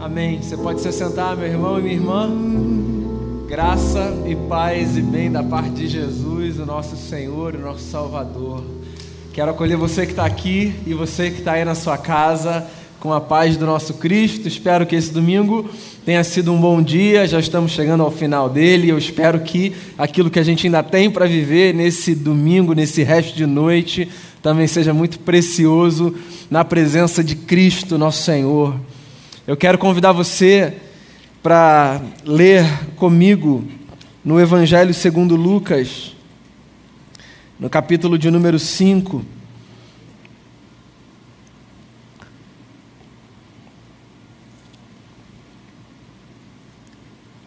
Amém. Você pode se sentar, meu irmão e minha irmã. Graça e paz e bem da parte de Jesus, o nosso Senhor, o nosso Salvador. Quero acolher você que está aqui e você que está aí na sua casa com a paz do nosso Cristo. Espero que esse domingo tenha sido um bom dia. Já estamos chegando ao final dele. Eu espero que aquilo que a gente ainda tem para viver nesse domingo, nesse resto de noite, também seja muito precioso na presença de Cristo, nosso Senhor. Eu quero convidar você para ler comigo no Evangelho segundo Lucas, no capítulo de número 5.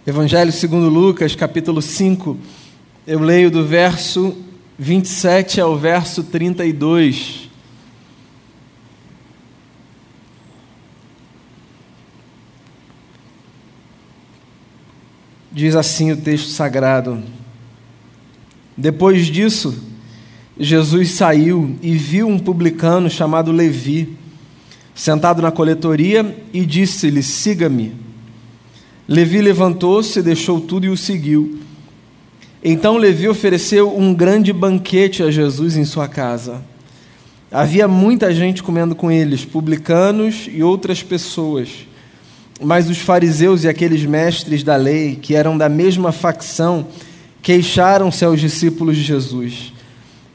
Evangelho segundo Lucas, capítulo 5. Eu leio do verso 27 ao verso 32. Diz assim o texto sagrado: Depois disso, Jesus saiu e viu um publicano chamado Levi, sentado na coletoria, e disse-lhe: Siga-me. Levi levantou-se, deixou tudo e o seguiu. Então Levi ofereceu um grande banquete a Jesus em sua casa. Havia muita gente comendo com eles, publicanos e outras pessoas. Mas os fariseus e aqueles mestres da lei, que eram da mesma facção, queixaram-se aos discípulos de Jesus: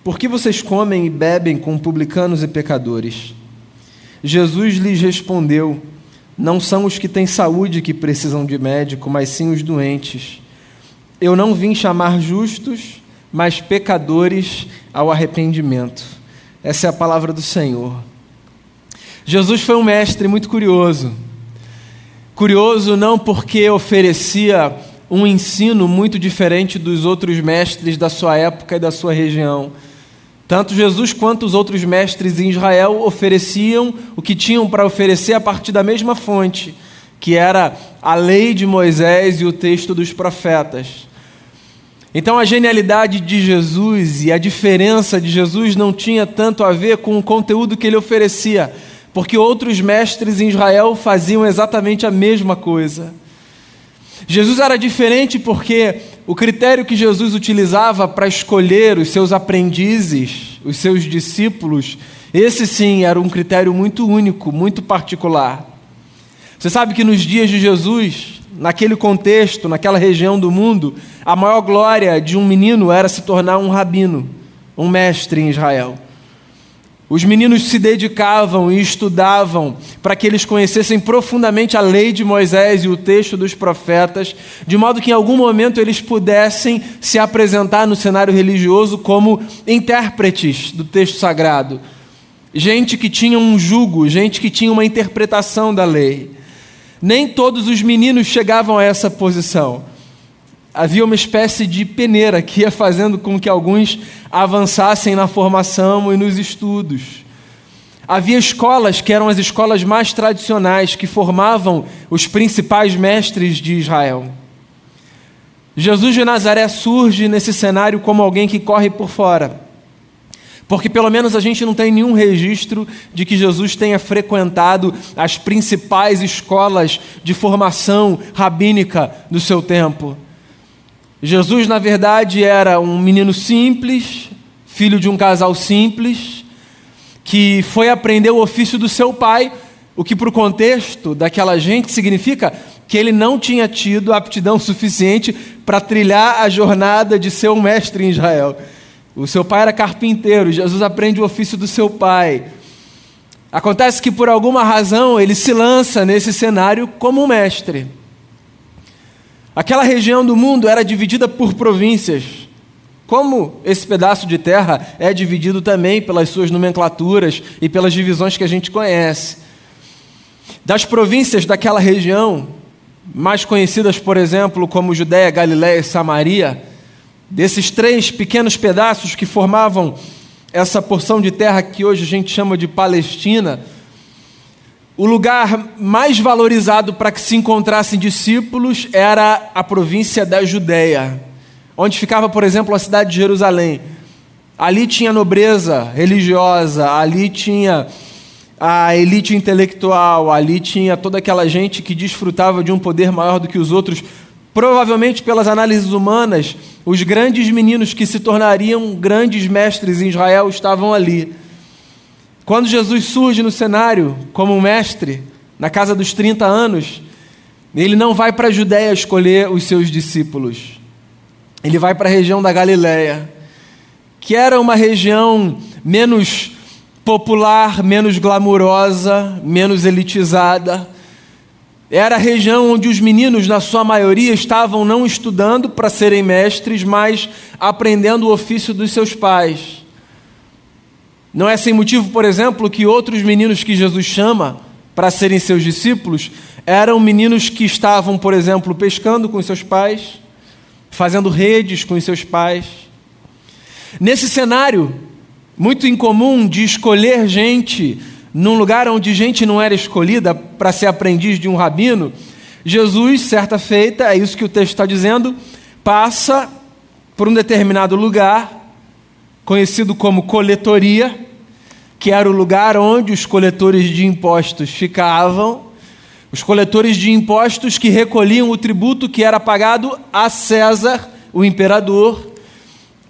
Por que vocês comem e bebem com publicanos e pecadores? Jesus lhes respondeu: Não são os que têm saúde que precisam de médico, mas sim os doentes. Eu não vim chamar justos, mas pecadores ao arrependimento. Essa é a palavra do Senhor. Jesus foi um mestre muito curioso. Curioso não porque oferecia um ensino muito diferente dos outros mestres da sua época e da sua região. Tanto Jesus quanto os outros mestres em Israel ofereciam o que tinham para oferecer a partir da mesma fonte, que era a lei de Moisés e o texto dos profetas. Então a genialidade de Jesus e a diferença de Jesus não tinha tanto a ver com o conteúdo que ele oferecia, porque outros mestres em Israel faziam exatamente a mesma coisa. Jesus era diferente porque o critério que Jesus utilizava para escolher os seus aprendizes, os seus discípulos, esse sim era um critério muito único, muito particular. Você sabe que nos dias de Jesus, naquele contexto, naquela região do mundo, a maior glória de um menino era se tornar um rabino, um mestre em Israel. Os meninos se dedicavam e estudavam para que eles conhecessem profundamente a lei de Moisés e o texto dos profetas, de modo que em algum momento eles pudessem se apresentar no cenário religioso como intérpretes do texto sagrado. Gente que tinha um jugo, gente que tinha uma interpretação da lei. Nem todos os meninos chegavam a essa posição havia uma espécie de peneira que ia fazendo com que alguns avançassem na formação e nos estudos. Havia escolas que eram as escolas mais tradicionais, que formavam os principais mestres de Israel. Jesus de Nazaré surge nesse cenário como alguém que corre por fora. Porque pelo menos a gente não tem nenhum registro de que Jesus tenha frequentado as principais escolas de formação rabínica do seu tempo. Jesus, na verdade, era um menino simples, filho de um casal simples, que foi aprender o ofício do seu pai, o que, para o contexto daquela gente, significa que ele não tinha tido aptidão suficiente para trilhar a jornada de ser um mestre em Israel. O seu pai era carpinteiro, Jesus aprende o ofício do seu pai. Acontece que, por alguma razão, ele se lança nesse cenário como um mestre. Aquela região do mundo era dividida por províncias. Como esse pedaço de terra é dividido também pelas suas nomenclaturas e pelas divisões que a gente conhece. Das províncias daquela região, mais conhecidas, por exemplo, como Judéia, Galiléia e Samaria, desses três pequenos pedaços que formavam essa porção de terra que hoje a gente chama de Palestina, o lugar mais valorizado para que se encontrassem discípulos era a província da Judéia, onde ficava, por exemplo, a cidade de Jerusalém. Ali tinha nobreza religiosa, ali tinha a elite intelectual, ali tinha toda aquela gente que desfrutava de um poder maior do que os outros. Provavelmente, pelas análises humanas, os grandes meninos que se tornariam grandes mestres em Israel estavam ali. Quando Jesus surge no cenário como mestre, na casa dos 30 anos, ele não vai para a Judéia escolher os seus discípulos. Ele vai para a região da Galiléia, que era uma região menos popular, menos glamurosa, menos elitizada. Era a região onde os meninos, na sua maioria, estavam não estudando para serem mestres, mas aprendendo o ofício dos seus pais. Não é sem motivo, por exemplo, que outros meninos que Jesus chama para serem seus discípulos eram meninos que estavam, por exemplo, pescando com seus pais, fazendo redes com seus pais. Nesse cenário, muito incomum de escolher gente num lugar onde gente não era escolhida para ser aprendiz de um rabino, Jesus, certa feita, é isso que o texto está dizendo, passa por um determinado lugar, conhecido como coletoria, que era o lugar onde os coletores de impostos ficavam, os coletores de impostos que recolhiam o tributo que era pagado a César, o imperador,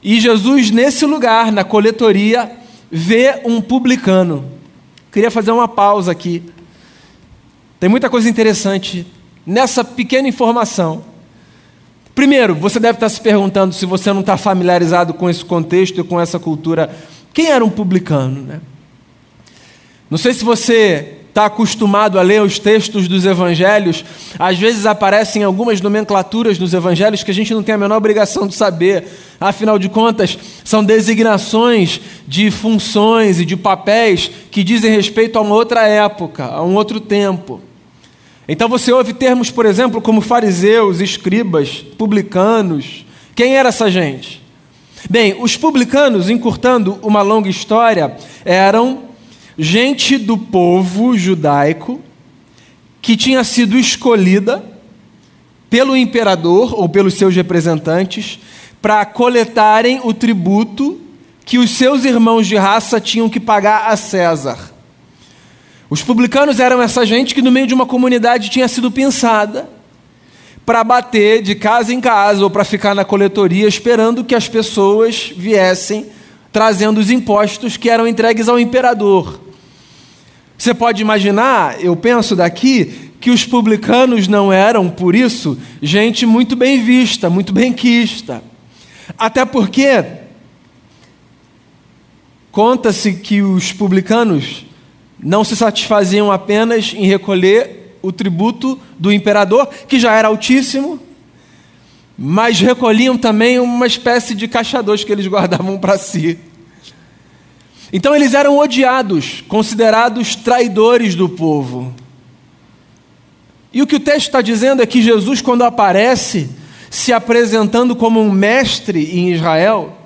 e Jesus, nesse lugar, na coletoria, vê um publicano. Queria fazer uma pausa aqui. Tem muita coisa interessante nessa pequena informação. Primeiro, você deve estar se perguntando, se você não está familiarizado com esse contexto e com essa cultura, quem era um publicano? Né? Não sei se você está acostumado a ler os textos dos evangelhos, às vezes aparecem algumas nomenclaturas nos evangelhos que a gente não tem a menor obrigação de saber. Afinal de contas, são designações de funções e de papéis que dizem respeito a uma outra época, a um outro tempo. Então você ouve termos, por exemplo, como fariseus, escribas, publicanos. Quem era essa gente? Bem, os publicanos, encurtando uma longa história, eram gente do povo judaico que tinha sido escolhida pelo imperador ou pelos seus representantes para coletarem o tributo que os seus irmãos de raça tinham que pagar a César. Os publicanos eram essa gente que, no meio de uma comunidade, tinha sido pensada para bater de casa em casa ou para ficar na coletoria esperando que as pessoas viessem trazendo os impostos que eram entregues ao imperador. Você pode imaginar, eu penso daqui, que os publicanos não eram, por isso, gente muito bem vista, muito bem quista. Até porque conta-se que os publicanos não se satisfaziam apenas em recolher o tributo do imperador, que já era altíssimo, mas recolhiam também uma espécie de caixadores que eles guardavam para si. Então eles eram odiados, considerados traidores do povo. E o que o texto está dizendo é que Jesus, quando aparece, se apresentando como um mestre em Israel,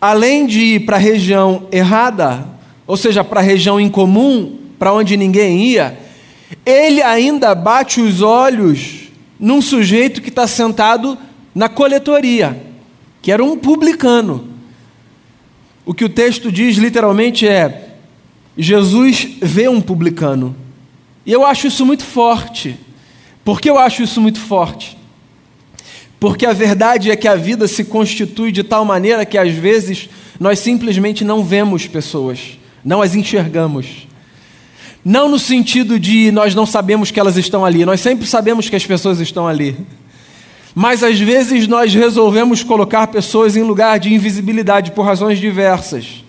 além de ir para a região errada, ou seja, para a região incomum, para onde ninguém ia, ele ainda bate os olhos num sujeito que está sentado na coletoria, que era um publicano. O que o texto diz literalmente é: Jesus vê um publicano. E eu acho isso muito forte. Por que eu acho isso muito forte? Porque a verdade é que a vida se constitui de tal maneira que às vezes nós simplesmente não vemos pessoas, não as enxergamos. Não no sentido de nós não sabemos que elas estão ali, nós sempre sabemos que as pessoas estão ali. Mas às vezes nós resolvemos colocar pessoas em lugar de invisibilidade por razões diversas.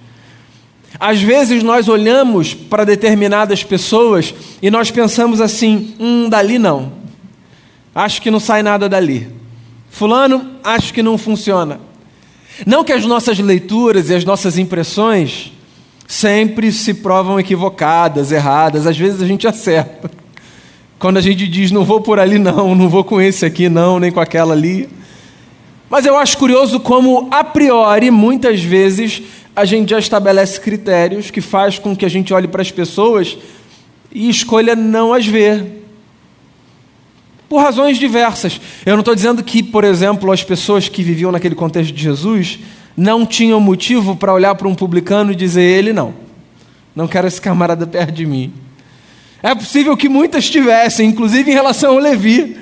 Às vezes nós olhamos para determinadas pessoas e nós pensamos assim: hum, dali não. Acho que não sai nada dali. Fulano, acho que não funciona. Não que as nossas leituras e as nossas impressões sempre se provam equivocadas, erradas, às vezes a gente acerta. Quando a gente diz, não vou por ali, não, não vou com esse aqui, não, nem com aquela ali. Mas eu acho curioso como, a priori, muitas vezes, a gente já estabelece critérios que faz com que a gente olhe para as pessoas e escolha não as ver. Por razões diversas. Eu não estou dizendo que, por exemplo, as pessoas que viviam naquele contexto de Jesus não tinham motivo para olhar para um publicano e dizer ele não. Não quero esse camarada perto de mim. É possível que muitas tivessem, inclusive em relação ao Levi,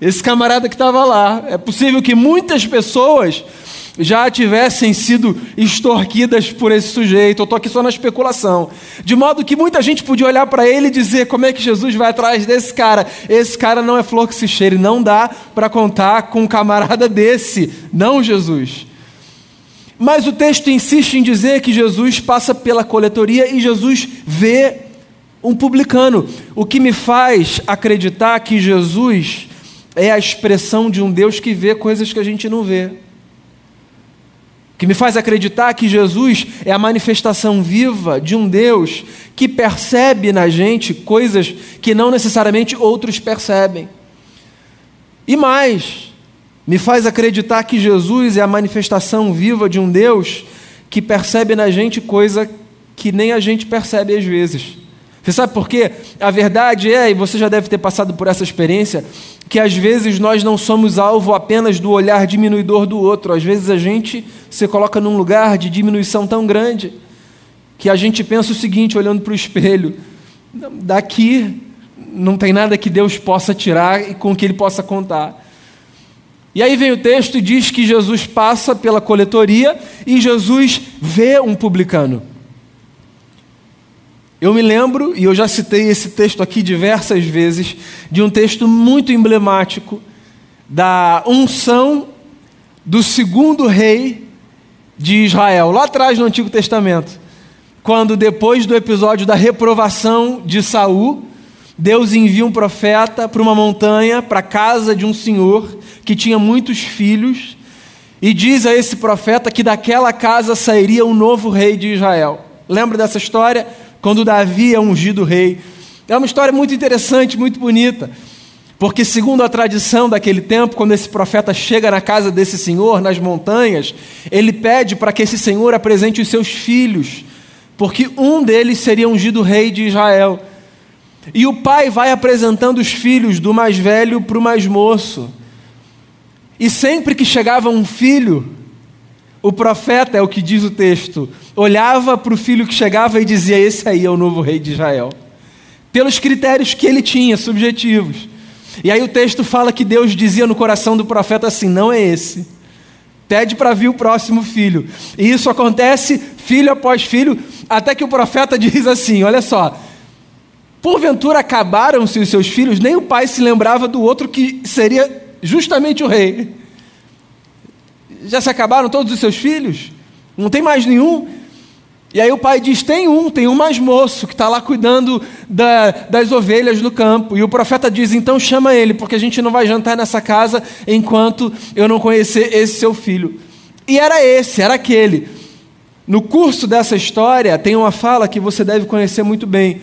esse camarada que estava lá. É possível que muitas pessoas já tivessem sido extorquidas por esse sujeito. Eu estou aqui só na especulação. De modo que muita gente podia olhar para ele e dizer: como é que Jesus vai atrás desse cara? Esse cara não é flor que se cheire, não dá para contar com um camarada desse. Não, Jesus. Mas o texto insiste em dizer que Jesus passa pela coletoria e Jesus vê um publicano, o que me faz acreditar que Jesus é a expressão de um Deus que vê coisas que a gente não vê que me faz acreditar que Jesus é a manifestação viva de um Deus que percebe na gente coisas que não necessariamente outros percebem. E mais, me faz acreditar que Jesus é a manifestação viva de um Deus que percebe na gente coisa que nem a gente percebe às vezes. Você sabe por quê? A verdade é, e você já deve ter passado por essa experiência, que às vezes nós não somos alvo apenas do olhar diminuidor do outro, às vezes a gente se coloca num lugar de diminuição tão grande Eu me lembro, e eu já citei esse texto aqui diversas vezes, de um texto muito emblemático da unção do segundo rei de Israel, lá atrás no Antigo Testamento, quando depois do episódio da reprovação de Saul, Deus envia um profeta para uma montanha, para a casa de um senhor que tinha muitos filhos, e diz a esse profeta que daquela casa sairia um novo rei de Israel. Lembra dessa história? Quando Davi é ungido rei. É uma história muito interessante, muito bonita. Porque, segundo a tradição daquele tempo, quando esse profeta chega na casa desse senhor, nas montanhas, ele pede para que esse senhor apresente os seus filhos, porque um deles seria ungido rei de Israel. E o pai vai apresentando os filhos do mais velho para o mais moço. E sempre que chegava um filho, o profeta, é o que diz o texto, olhava para o filho que chegava e dizia: Esse aí é o novo rei de Israel. Pelos critérios que ele tinha, subjetivos. E aí o texto fala que Deus dizia no coração do profeta assim: Não é esse. Pede para vir o próximo filho. E isso acontece filho após filho, até que o profeta diz assim: Olha só. Porventura acabaram-se os seus filhos, nem o pai se lembrava do outro que seria justamente o rei já se acabaram todos os seus filhos? Não tem mais nenhum? E aí o pai diz: tem um, tem um mais moço que está lá cuidando da, das ovelhas no campo. E o profeta diz: então chama ele, porque a gente não vai jantar nessa casa enquanto eu não conhecer esse seu filho. E era esse, era aquele. No curso dessa história tem uma fala que você deve conhecer muito bem.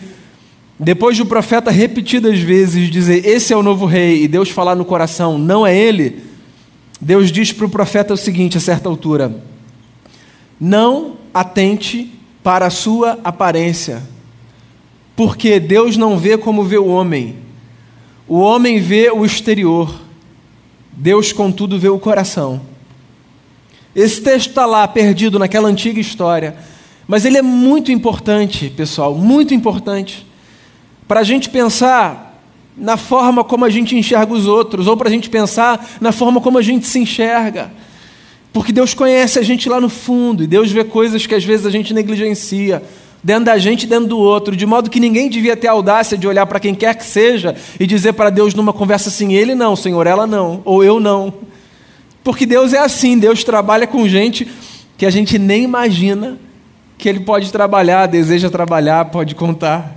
Depois do profeta repetidas vezes dizer: Esse é o novo rei, e Deus falar no coração: Não é ele Deus diz para o profeta o seguinte, a certa altura: Não atente para a sua aparência, porque Deus não vê como vê o homem. O homem vê o exterior, Deus, contudo, vê o coração. Esse texto está lá, perdido naquela antiga história, mas ele é muito importante, pessoal, muito importante, para a gente pensar na forma como a gente enxerga os outros, ou para a gente pensar na forma como a gente se enxerga. Porque Deus conhece a gente lá no fundo, e Deus vê coisas que às vezes a gente negligencia, dentro da gente e dentro do outro, de modo que ninguém devia ter a audácia de olhar para quem quer que seja e dizer para Deus numa conversa assim: Ele não, Senhor, ela não, ou eu não. Porque Deus é assim, Deus trabalha com gente que a gente nem imagina que Ele pode trabalhar, deseja trabalhar, pode contar.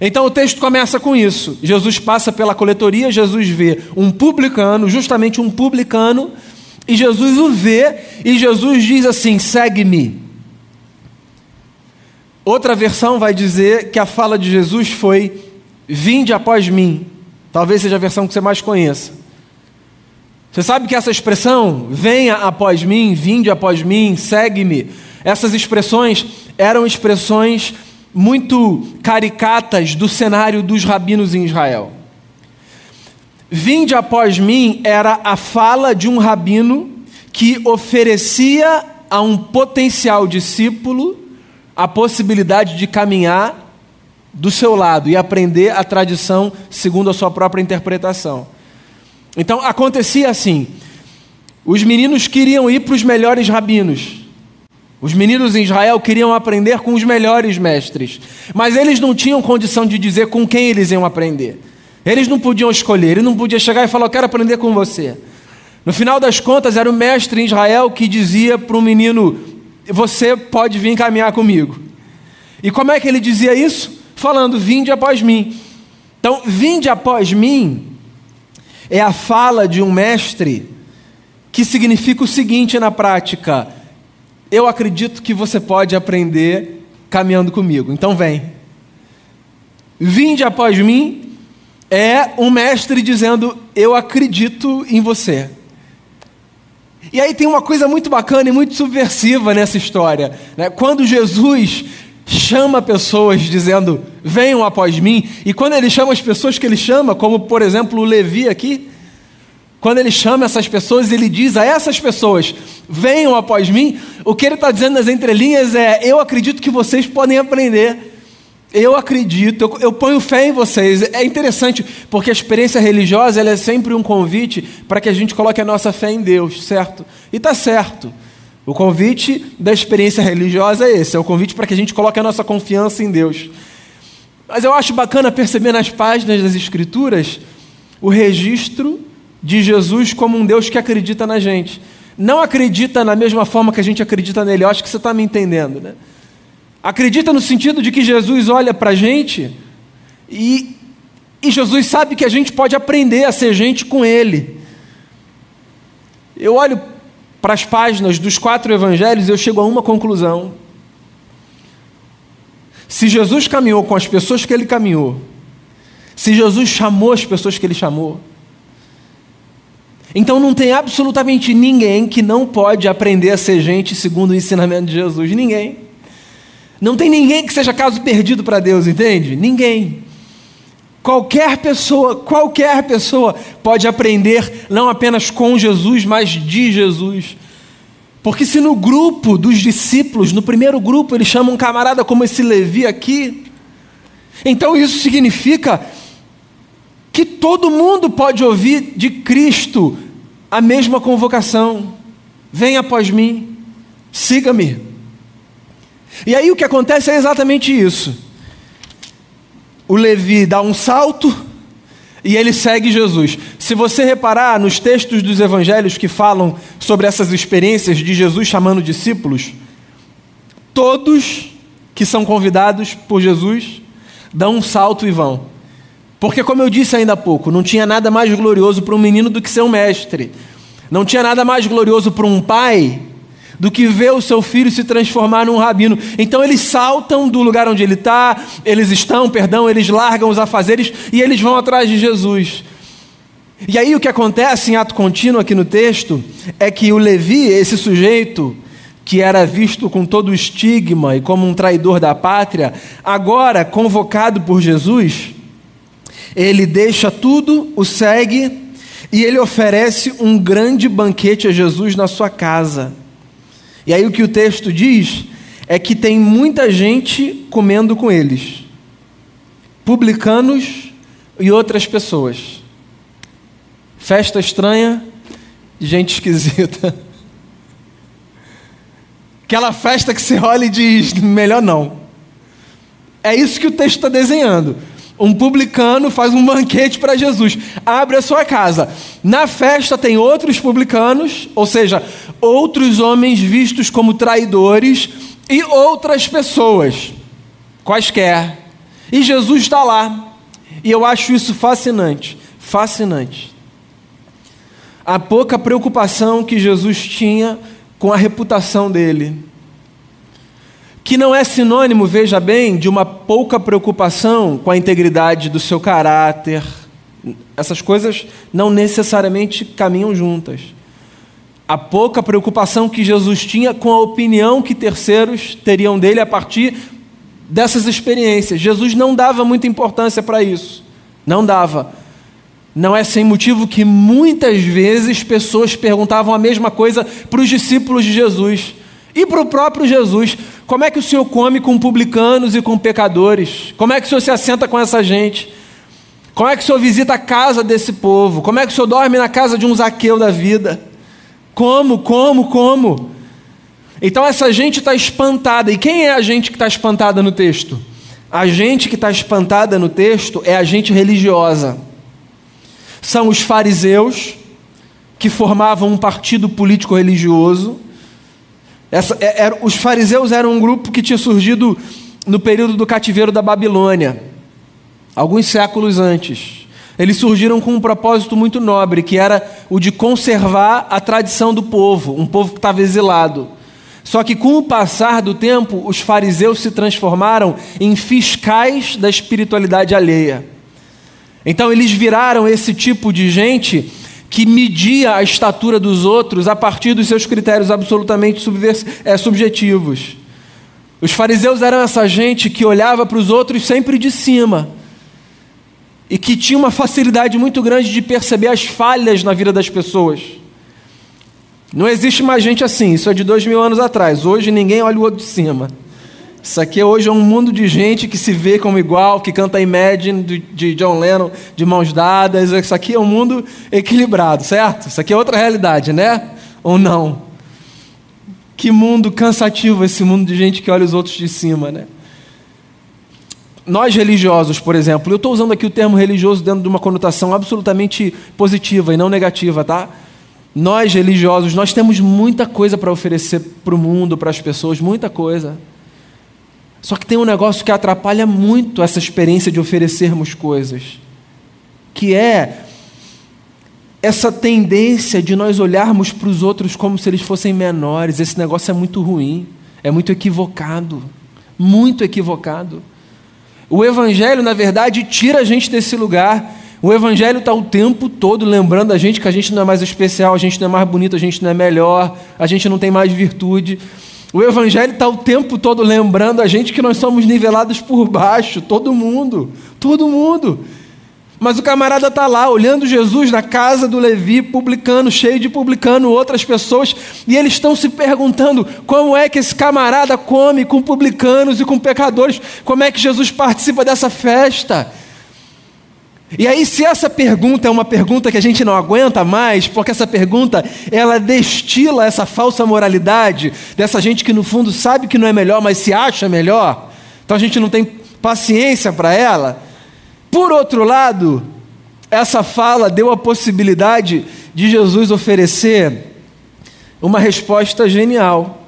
Então o texto começa com isso. Jesus passa pela coletoria, Jesus vê um publicano, justamente um publicano, e Jesus o vê, e Jesus diz assim: segue-me. Outra versão vai dizer que a fala de Jesus foi: vinde após mim. Talvez seja a versão que você mais conheça. Você sabe que essa expressão, venha após mim, vinde após mim, segue-me, essas expressões eram expressões muito caricatas do cenário dos rabinos em Israel. Vinde após mim era a fala de um rabino que oferecia a um potencial discípulo a possibilidade de caminhar do seu lado e aprender a tradição segundo a sua própria interpretação. Então acontecia assim: os meninos queriam ir para os melhores rabinos. Os meninos em Israel queriam aprender com os melhores mestres, mas eles não tinham condição de dizer com quem eles iam aprender. Eles não podiam escolher, ele não podia chegar e falar: Eu quero aprender com você. No final das contas, era o mestre em Israel que dizia para o menino: Você pode vir caminhar comigo. E como é que ele dizia isso? Falando: Vinde após mim. Então, vinde após mim é a fala de um mestre que significa o seguinte na prática: eu acredito que você pode aprender caminhando comigo, então vem. Vinde após mim é um mestre dizendo: eu acredito em você. E aí tem uma coisa muito bacana e muito subversiva nessa história. Né? Quando Jesus chama pessoas dizendo, venham após mim, e quando ele chama as pessoas que ele chama, como por exemplo o Levi aqui, quando ele chama essas pessoas, ele diz a essas pessoas: venham após mim. O que ele está dizendo nas entrelinhas é: eu acredito que vocês podem aprender. Eu acredito, eu, eu, ponho fé em vocês. É interessante, porque a experiência religiosa é sempre um convite para que a gente coloque a nossa fé em Deus, certo? E está certo. O convite da experiência religiosa é esse: é o convite para que a gente coloque a nossa confiança em Deus. Mas eu acho bacana perceber nas páginas das Escrituras o registro de Jesus como um Deus que acredita na gente. Não acredita na mesma forma que a gente acredita nele. Eu acho que você está me entendendo, né? Acredita no sentido de que Jesus olha para a gente e, e Jesus sabe que a gente pode aprender a ser gente com Ele. Eu olho para as páginas dos quatro evangelhos e eu chego a uma conclusão. Se Jesus caminhou com as pessoas que ele caminhou, se Jesus chamou as pessoas que ele chamou, então não tem absolutamente ninguém que não pode aprender a ser gente segundo o ensinamento de Jesus. Ninguém. Não tem ninguém que seja caso perdido para Deus, entende? Ninguém. Qualquer pessoa, qualquer pessoa pode aprender não apenas com Jesus, mas de Jesus. Porque se no grupo dos discípulos, no primeiro grupo, ele chama um camarada como esse Levi aqui, então isso significa que todo mundo pode ouvir de Cristo a mesma convocação: venha após mim, siga-me. E aí o que acontece é exatamente isso. O Levi dá um salto e ele segue Jesus. Se você reparar nos textos dos evangelhos que falam sobre essas experiências de Jesus chamando discípulos, todos que são convidados por Jesus dão um salto e vão. Porque, como eu disse ainda há pouco, não tinha nada mais glorioso para um menino do que ser um mestre. Não tinha nada mais glorioso para um pai do que ver o seu filho se transformar num rabino. Então eles saltam do lugar onde ele está, eles estão, perdão, eles largam os afazeres e eles vão atrás de Jesus. E aí o que acontece em ato contínuo aqui no texto é que o Levi, esse sujeito que era visto com todo o estigma e como um traidor da pátria, agora convocado por Jesus, ele deixa tudo, o segue e ele oferece um grande banquete a Jesus na sua casa. E aí o que o texto diz é que tem muita gente comendo com eles, publicanos e outras pessoas. Festa estranha, gente esquisita. Aquela festa que você olha e diz: melhor não. É isso que o texto está desenhando um publicano faz um banquete para Jesus. Abre a sua casa. Na festa tem outros publicanos, ou seja, outros homens vistos como traidores e outras pessoas, quaisquer. E Jesus está lá. E eu acho isso fascinante. Fascinante. A pouca preocupação que Jesus tinha com a reputação dele que não é sinônimo, veja bem, de uma pouca preocupação com a integridade do seu caráter. Essas coisas não necessariamente caminham juntas. A pouca preocupação que Jesus tinha com a opinião que terceiros teriam dele a partir dessas experiências. Jesus não dava muita importância para isso. Não dava. Não é sem motivo que muitas vezes pessoas perguntavam a mesma coisa para os discípulos de Jesus. E para o próprio Jesus, como é que o Senhor come com publicanos e com pecadores? Como é que o Senhor se assenta com essa gente? Como é que o Senhor visita a casa desse povo? Como é que o Senhor dorme na casa de um Zaqueu da vida? Como, como, como? Então essa gente está espantada. E quem é a gente que está espantada no texto? A gente que está espantada no texto é a gente religiosa. São os fariseus, que formavam um partido político religioso. Essa, é, era, os fariseus eram um grupo que tinha surgido no período do cativeiro da Babilônia, alguns séculos antes. Eles surgiram com um propósito muito nobre, que era o de conservar a tradição do povo, um povo que estava exilado. Só que com o passar do tempo, os fariseus se transformaram em fiscais da espiritualidade alheia. Então eles viraram esse tipo de gente que media a estatura dos outros a partir dos seus critérios absolutamente é, subjetivos. Os fariseus eram essa gente que olhava para os outros sempre de cima e que tinha uma facilidade muito grande de perceber as falhas na vida das pessoas. Não existe mais gente assim, isso é de dois mil anos atrás. Hoje ninguém olha o outro de cima. Isso aqui hoje é um mundo de gente que se vê como igual, que canta Imagine de, John Lennon de mãos dadas. Isso aqui é um mundo equilibrado, certo? Isso aqui é outra realidade, né? Ou não? Que mundo cansativo esse mundo de gente que olha os outros de cima, né? Nós religiosos, por exemplo, eu estou usando aqui o termo religioso dentro de uma conotação absolutamente positiva e não negativa, tá? Nós religiosos, nós temos muita coisa para oferecer para o mundo, para as pessoas, muita coisa. Só que tem um negócio que atrapalha muito essa experiência de oferecermos coisas, que é essa tendência de nós olharmos para os outros como se eles fossem menores. Esse negócio é muito ruim, é muito equivocado, muito equivocado. O Evangelho, na verdade, tira a gente desse lugar o Evangelho está o tempo todo lembrando a gente que a gente não é mais especial, a gente não é mais bonito, a gente não é melhor, a gente não tem mais virtude. O Evangelho está o tempo todo lembrando a gente que nós somos nivelados por baixo, todo mundo, todo mundo. Mas o camarada está lá, olhando Jesus na casa do Levi, publicando, cheio de publicando outras pessoas, e eles estão se perguntando como é que esse camarada come com publicanos e com pecadores, como é que Jesus participa dessa festa. E aí, se essa pergunta é uma pergunta que a gente não aguenta mais, porque essa pergunta ela destila essa falsa moralidade dessa gente que no fundo sabe que não é melhor, mas se acha melhor, então a gente não tem paciência para ela. Por outro lado, essa fala deu a possibilidade de Jesus oferecer uma resposta genial.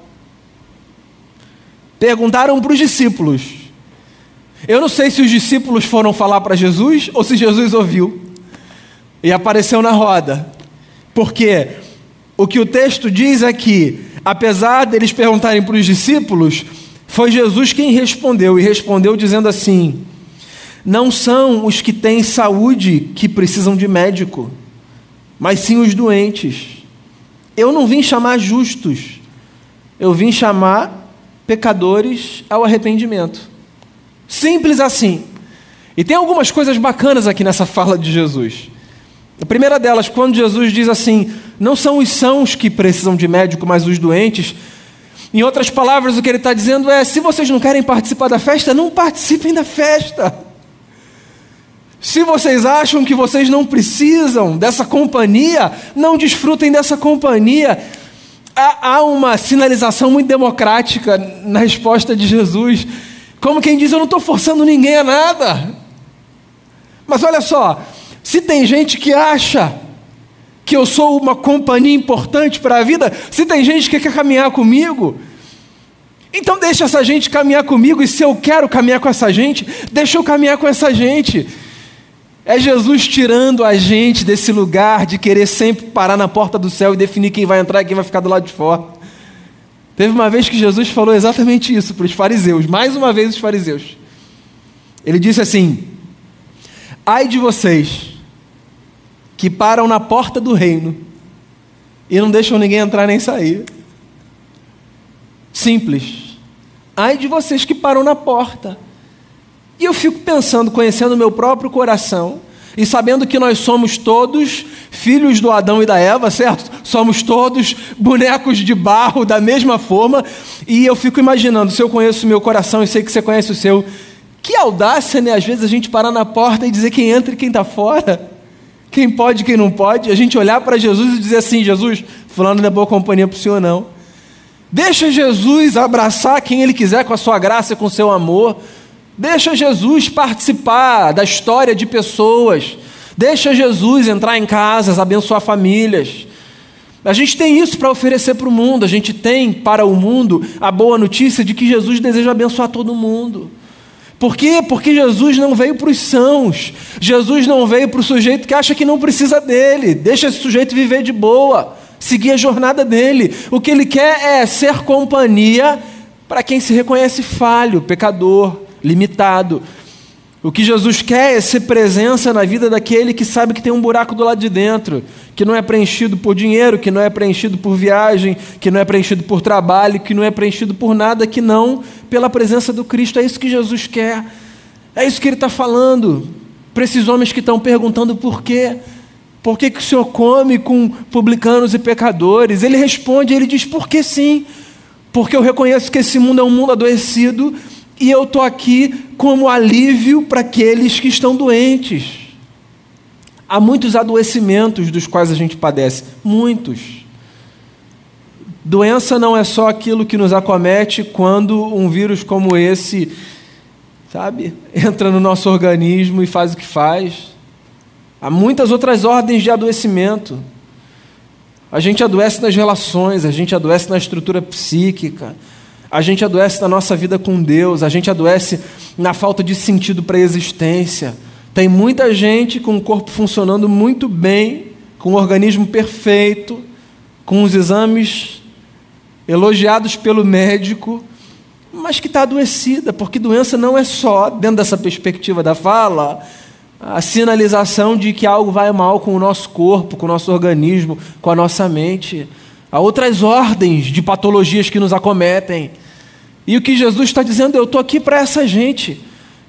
Perguntaram para os discípulos: eu não sei se os discípulos foram falar para Jesus ou se Jesus ouviu e apareceu na roda. Porque o que o texto diz é que, apesar deles perguntarem para os discípulos, foi Jesus quem respondeu, e respondeu dizendo assim: Não são os que têm saúde que precisam de médico, mas sim os doentes. Eu não vim chamar justos, eu vim chamar pecadores ao arrependimento. Simples assim. E tem algumas coisas bacanas aqui nessa fala de Jesus. A primeira delas, quando Jesus diz assim: não são os sãos que precisam de médico, mas os doentes. Em outras palavras, o que ele está dizendo é: se vocês não querem participar da festa, não participem da festa. Se vocês acham que vocês não precisam dessa companhia, não desfrutem dessa companhia. Há, uma sinalização muito democrática na resposta de Jesus como quem diz, eu não estou forçando ninguém a nada. Mas olha só, se tem gente que acha que eu sou uma companhia importante para a vida, se tem gente que quer caminhar comigo, então deixa essa gente caminhar comigo, e se eu quero caminhar com essa gente, deixa eu caminhar com essa gente. É Jesus tirando a gente desse lugar de querer sempre parar na porta do céu e definir quem vai entrar e quem vai ficar do lado de fora. Teve uma vez que Jesus falou exatamente isso para os fariseus, mais uma vez os fariseus. Ele disse assim: Ai de vocês que param na porta do reino e não deixam ninguém entrar nem sair. Simples. Ai de vocês que param na porta. E eu fico pensando, conhecendo o meu próprio coração, e sabendo que nós somos todos filhos do Adão e da Eva, certo? somos todos bonecos de barro da mesma forma, e eu fico imaginando, se eu conheço o meu coração e sei que você conhece o seu, que audácia, né? Às vezes a gente parar na porta e dizer quem entra e quem está fora, quem pode e quem não pode, a gente olhar para Jesus e dizer assim: Jesus, Fulano não é boa companhia para o senhor, não. Deixa Jesus abraçar quem Ele quiser com a sua graça com o seu amor. Deixa Jesus participar da história de pessoas. Deixa Jesus entrar em casas, abençoar famílias. A gente tem isso para oferecer para o mundo. A gente tem para o mundo a boa notícia de que Jesus deseja abençoar todo mundo. Por quê? Porque Jesus não veio para os sãos. Jesus não veio para o sujeito que acha que não precisa dele. Deixa esse sujeito viver de boa seguir a jornada dele. O que ele quer é ser companhia para quem se reconhece falho, pecador, limitado. O que Jesus quer é ser presença na vida daquele que sabe que tem um buraco do lado de dentro, que não é preenchido por dinheiro, que não é preenchido por viagem, que não é preenchido por trabalho, que não é preenchido por nada que não pela presença do Cristo. É isso que Jesus quer. É isso que ele está falando para esses homens que estão perguntando por quê. Por que, que o Senhor come com publicanos e pecadores? Ele responde, ele diz, porque sim. Porque eu reconheço que esse mundo é um mundo adoecido e eu estou aqui como alívio para aqueles que estão doentes. Há muitos adoecimentos dos quais a gente padece, muitos. Doença não é só aquilo que nos acomete quando um vírus como esse, sabe, entra no nosso organismo e faz o que faz. Há muitas outras ordens de adoecimento. A gente adoece nas relações, a gente adoece na estrutura psíquica, a gente adoece na nossa vida com Deus, a gente adoece na falta de sentido para a existência. Tem muita gente com o corpo funcionando muito bem, com o organismo perfeito, com os exames elogiados pelo médico, mas que está adoecida, porque doença não é só, dentro dessa perspectiva da fala, a sinalização de que algo vai mal com o nosso corpo, com o nosso organismo, com a nossa mente. Há outras ordens de patologias que nos acometem. E o que Jesus está dizendo, eu estou aqui para essa gente.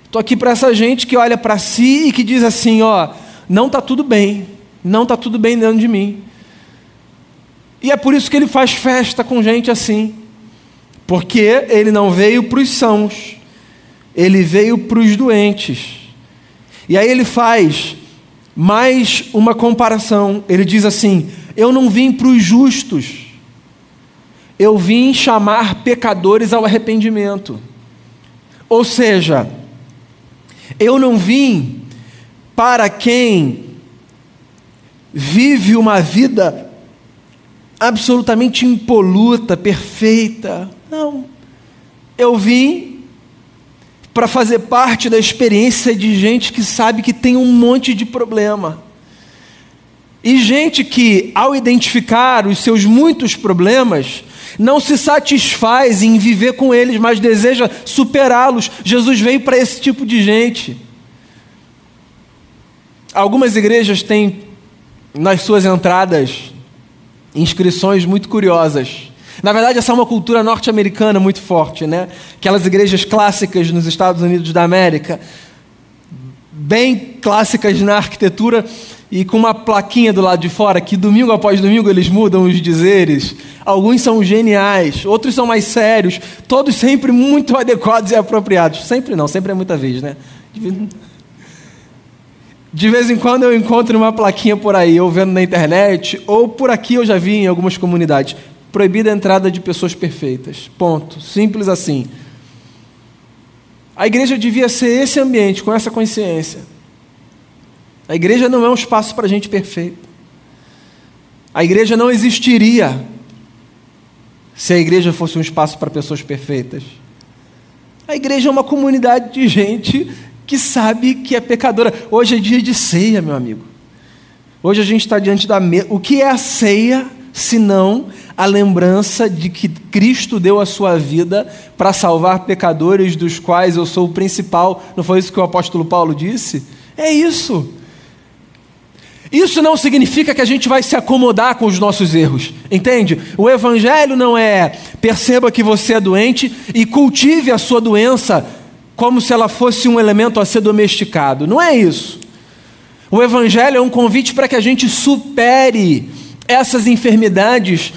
Estou aqui para essa gente que olha para si e que diz assim: ó, não está tudo bem, não está tudo bem dentro de mim. E é por isso que ele faz festa com gente assim. Porque ele não veio para os sãos, ele veio para os doentes. E aí ele faz mais uma comparação. Ele diz assim: Eu não vim para os justos, eu vim chamar pecadores ao arrependimento. Ou seja, eu não vim para quem vive uma vida absolutamente impoluta, perfeita. Não. Eu vim para fazer parte da experiência de gente que sabe que tem um monte de problema. E gente que, ao identificar os seus muitos problemas, não se satisfaz em viver com eles, mas deseja superá-los. Jesus veio para esse tipo de gente. Algumas igrejas têm nas suas entradas inscrições muito curiosas. Na verdade, essa é uma cultura norte-americana muito forte, né? Aquelas igrejas clássicas nos Estados Unidos da América, bem clássicas na arquitetura e com uma plaquinha do lado de fora que domingo após domingo eles mudam os dizeres. Alguns são geniais, outros são mais sérios, todos sempre muito adequados e apropriados. Sempre não, sempre é muita vez, né? De vez em quando eu encontro uma plaquinha por aí, ou vendo na internet, ou por aqui eu já vi em algumas comunidades proibida a entrada de pessoas perfeitas. Ponto. Simples assim. A igreja devia ser esse ambiente, com essa consciência. A igreja não é um espaço para gente perfeita. A igreja não existiria se a igreja fosse um espaço para pessoas perfeitas. A igreja é uma comunidade de gente que sabe que é pecadora. Hoje é dia de ceia, meu amigo. Hoje a gente está diante da mesa. O que é a ceia? senão a lembrança de que Cristo deu a sua vida para salvar pecadores, dos quais eu sou o principal. Não foi isso que o apóstolo Paulo disse? É isso. Isso não significa que a gente vai se acomodar com os nossos erros, entende? O Evangelho não é perceba que você é doente e cultive a sua doença como se ela fosse um elemento a ser domesticado. Não é isso. O Evangelho é um convite para que a gente supere essas enfermidades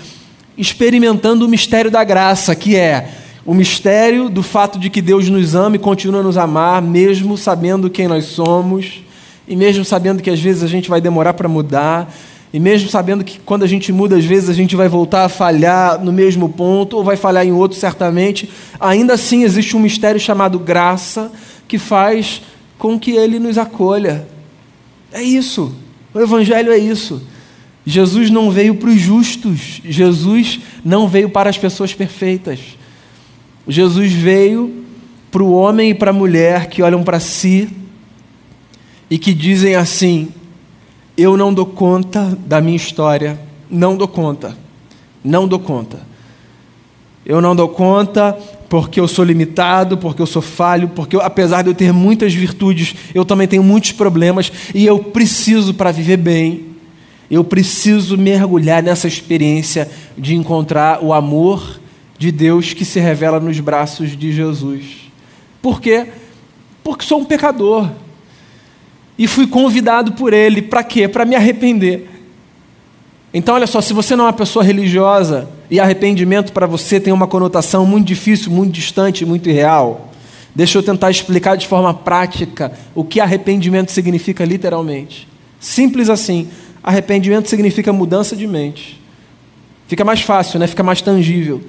experimentando o mistério da graça, que é o mistério do fato de que Deus nos ama e continua a nos amar, mesmo sabendo quem nós somos, e mesmo sabendo que às vezes a gente vai demorar para mudar, e mesmo sabendo que quando a gente muda, às vezes a gente vai voltar a falhar no mesmo ponto, ou vai falhar em outro certamente, ainda assim existe um mistério chamado graça que faz com que Ele nos acolha. É isso. O Evangelho é isso. Jesus não veio para os justos, Jesus não veio para as pessoas perfeitas. Jesus veio para o homem e para a mulher que olham para si e que dizem assim: Eu não dou conta da minha história, não dou conta, não dou conta. Eu não dou conta porque eu sou limitado, porque eu sou falho, porque eu, apesar de eu ter muitas virtudes, eu também tenho muitos problemas e eu preciso, para viver bem, eu preciso mergulhar nessa experiência de encontrar o amor de Deus que se revela nos braços de Jesus. Por quê? Porque sou um pecador. E fui convidado por Ele. Para quê? Para me arrepender. Então, olha só, se você não é uma pessoa religiosa e arrependimento para você tem uma conotação muito difícil, muito distante, muito irreal, deixa eu tentar explicar de forma prática o que arrependimento significa literalmente. Simples assim. Arrependimento significa mudança de mente. Fica mais fácil, né? fica mais tangível.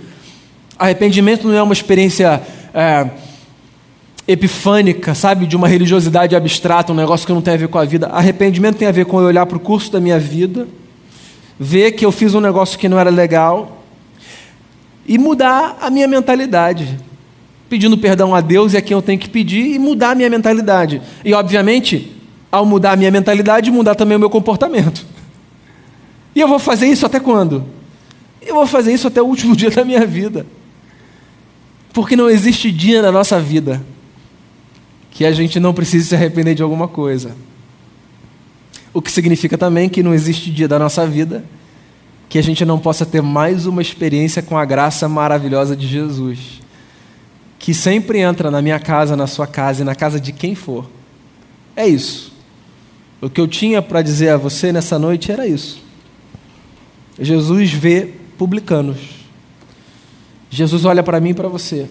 Arrependimento não é uma experiência é, epifânica, sabe, de uma religiosidade abstrata, um negócio que não tem a ver com a vida. Arrependimento tem a ver com eu olhar para o curso da minha vida, ver que eu fiz um negócio que não era legal e mudar a minha mentalidade. Pedindo perdão a Deus é quem eu tenho que pedir e mudar a minha mentalidade. E, obviamente, ao mudar a minha mentalidade, mudar também o meu comportamento. E eu vou fazer isso até quando? Eu vou fazer isso até o último dia da minha vida. Porque não existe dia na nossa vida que a gente não precise se arrepender de alguma coisa. O que significa também que não existe dia da nossa vida que a gente não possa ter mais uma experiência com a graça maravilhosa de Jesus, que sempre entra na minha casa, na sua casa e na casa de quem for. É isso. O que eu tinha para dizer a você nessa noite era isso. Jesus vê publicanos. Jesus olha para mim e para você.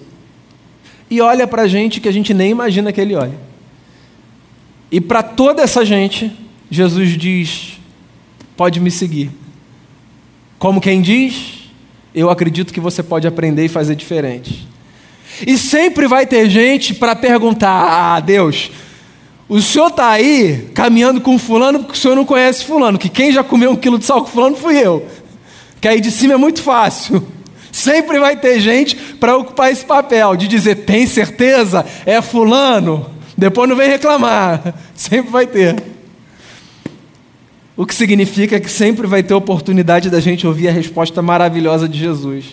E olha para gente que a gente nem imagina que ele olha. E para toda essa gente, Jesus diz: pode me seguir. Como quem diz, eu acredito que você pode aprender e fazer diferente. E sempre vai ter gente para perguntar: ah, Deus, o senhor está aí caminhando com fulano porque o senhor não conhece fulano, que quem já comeu um quilo de sal com fulano fui eu. Que aí de cima é muito fácil. Sempre vai ter gente para ocupar esse papel de dizer: tem certeza? É Fulano? Depois não vem reclamar. Sempre vai ter. O que significa que sempre vai ter oportunidade da gente ouvir a resposta maravilhosa de Jesus.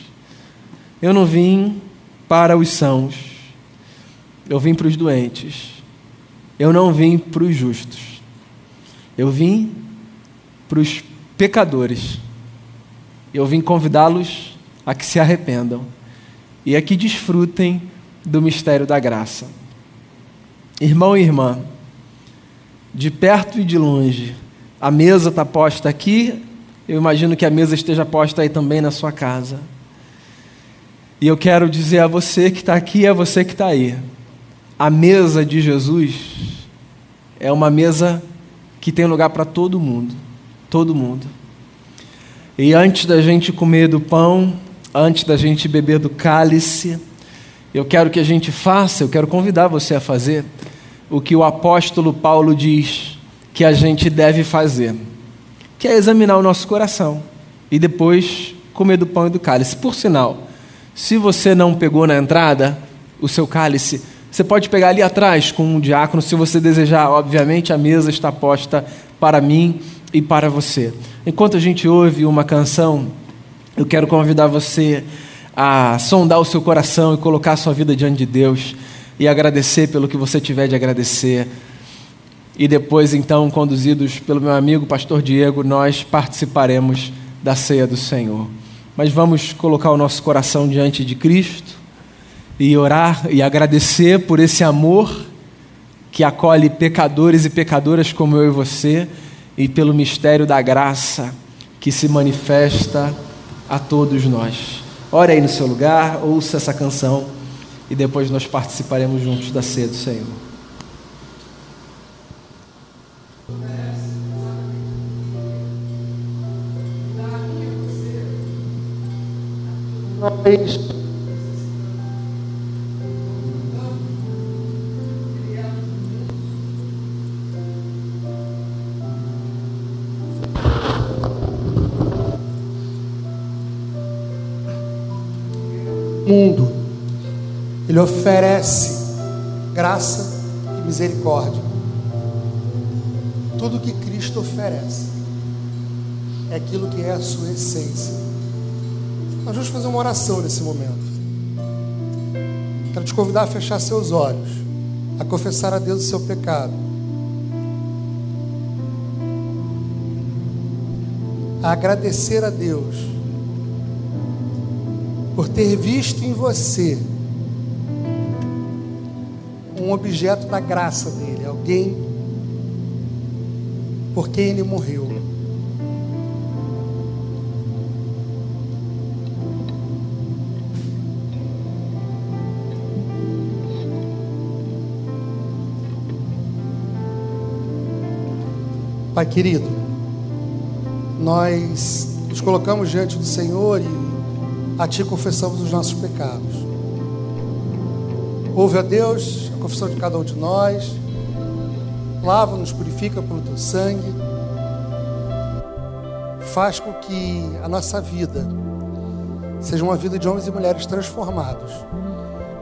Eu não vim para os sãos, eu vim para os doentes. Eu não vim para os justos, eu vim para os pecadores. Eu vim convidá-los a que se arrependam e a que desfrutem do mistério da graça. Irmão e irmã, de perto e de longe, a mesa está posta aqui, eu imagino que a mesa esteja posta aí também na sua casa. E eu quero dizer a você que está aqui e a você que está aí: a mesa de Jesus é uma mesa que tem lugar para todo mundo. Todo mundo. E antes da gente comer do pão, antes da gente beber do cálice, eu quero que a gente faça, eu quero convidar você a fazer o que o apóstolo Paulo diz que a gente deve fazer, que é examinar o nosso coração e depois comer do pão e do cálice. Por sinal, se você não pegou na entrada o seu cálice, você pode pegar ali atrás com um diácono, se você desejar, obviamente, a mesa está posta para mim e para você. Enquanto a gente ouve uma canção, eu quero convidar você a sondar o seu coração e colocar a sua vida diante de Deus e agradecer pelo que você tiver de agradecer. E depois, então, conduzidos pelo meu amigo pastor Diego, nós participaremos da ceia do Senhor. Mas vamos colocar o nosso coração diante de Cristo e orar e agradecer por esse amor que acolhe pecadores e pecadoras como eu e você e pelo mistério da graça que se manifesta a todos nós. Ore aí no seu lugar, ouça essa canção e depois nós participaremos juntos da ceia do Senhor. Oferece graça e misericórdia. Tudo que Cristo oferece é aquilo que é a sua essência. Nós vamos fazer uma oração nesse momento. Quero te convidar a fechar seus olhos, a confessar a Deus o seu pecado, a agradecer a Deus por ter visto em você um objeto da graça dele, alguém por quem ele morreu. Pai querido, nós nos colocamos diante do Senhor e a Ti confessamos os nossos pecados. Ouve a Deus confissão de cada um de nós, lava-nos, purifica pelo Teu sangue, faz com que a nossa vida seja uma vida de homens e mulheres transformados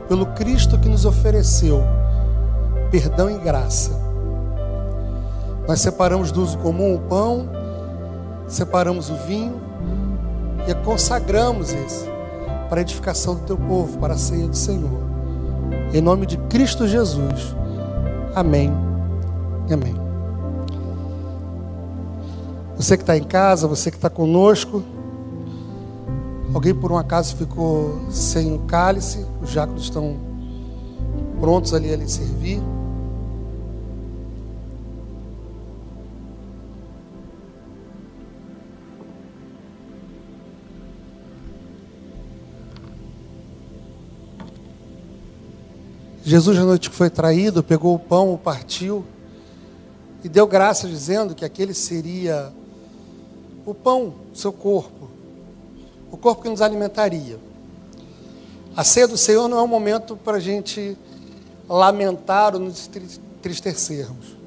pelo Cristo que nos ofereceu perdão e graça. Nós separamos do uso comum o pão, separamos o vinho e consagramos esse para a edificação do teu povo, para a ceia do Senhor. Em nome de Cristo Jesus. Amém. Amém. Você que está em casa, você que está conosco, alguém por um acaso ficou sem o cálice, os diáconos estão prontos ali a lhe servir. Jesus, na noite que foi traído, pegou o pão, o partiu e deu graça, dizendo que aquele seria o pão, seu corpo, o corpo que nos alimentaria. A ceia do Senhor não é um momento para a gente lamentar ou nos tristecermos.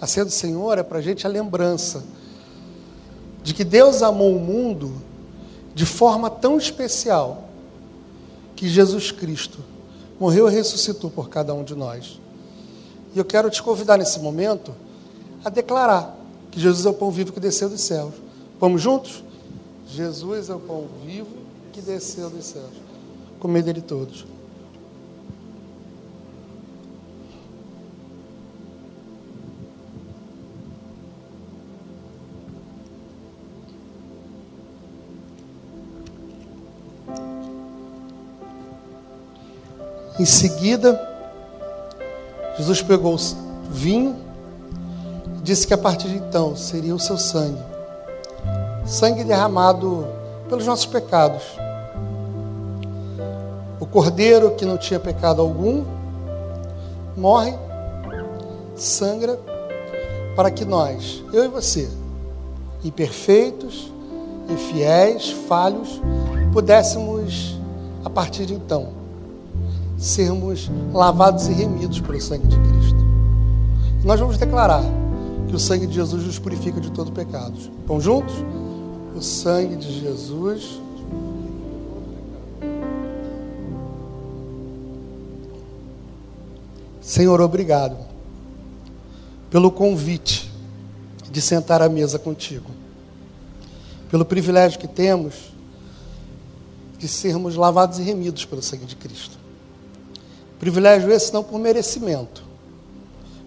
A ceia do Senhor é para a gente a lembrança de que Deus amou o mundo de forma tão especial que Jesus Cristo morreu e ressuscitou por cada um de nós. E eu quero te convidar nesse momento a declarar que Jesus é o pão vivo que desceu dos céus. Vamos juntos? Jesus é o pão vivo que desceu dos céus. Comer dele todos. Em seguida, Jesus pegou o vinho e disse que a partir de então seria o seu sangue sangue derramado pelos nossos pecados. O cordeiro que não tinha pecado algum morre, sangra, para que nós, eu e você, imperfeitos, infiéis, falhos, pudéssemos, a partir de então, sermos lavados e remidos pelo sangue de Cristo. Nós vamos declarar que o sangue de Jesus nos purifica de todo pecado. Vamos juntos? O sangue de Jesus. Senhor, obrigado pelo convite de sentar à mesa contigo, pelo privilégio que temos de sermos lavados e remidos pelo sangue de Cristo. Privilégio esse não por merecimento,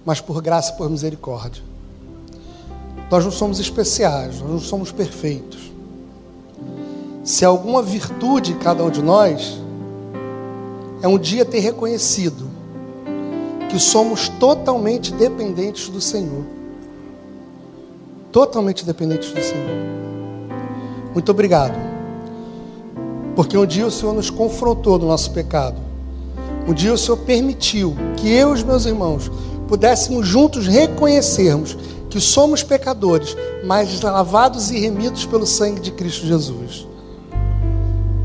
mas por graça e por misericórdia. Nós não somos especiais, nós não somos perfeitos. Se alguma virtude em cada um de nós, é um dia ter reconhecido que somos totalmente dependentes do Senhor. Totalmente dependentes do Senhor. Muito obrigado. Porque um dia o Senhor nos confrontou no nosso pecado. Um dia o Senhor permitiu que eu e os meus irmãos pudéssemos juntos reconhecermos que somos pecadores, mas lavados e remidos pelo sangue de Cristo Jesus.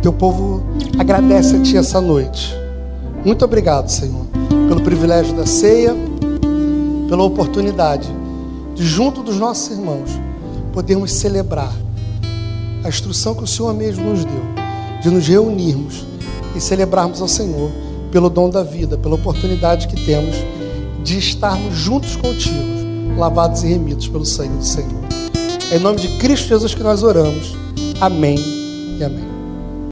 Teu povo agradece a Ti essa noite. Muito obrigado, Senhor, pelo privilégio da ceia, pela oportunidade de, junto dos nossos irmãos, podermos celebrar a instrução que o Senhor mesmo nos deu, de nos reunirmos e celebrarmos ao Senhor pelo dom da vida, pela oportunidade que temos de estarmos juntos contigo, lavados e remidos pelo sangue do Senhor. É em nome de Cristo Jesus que nós oramos. Amém e amém.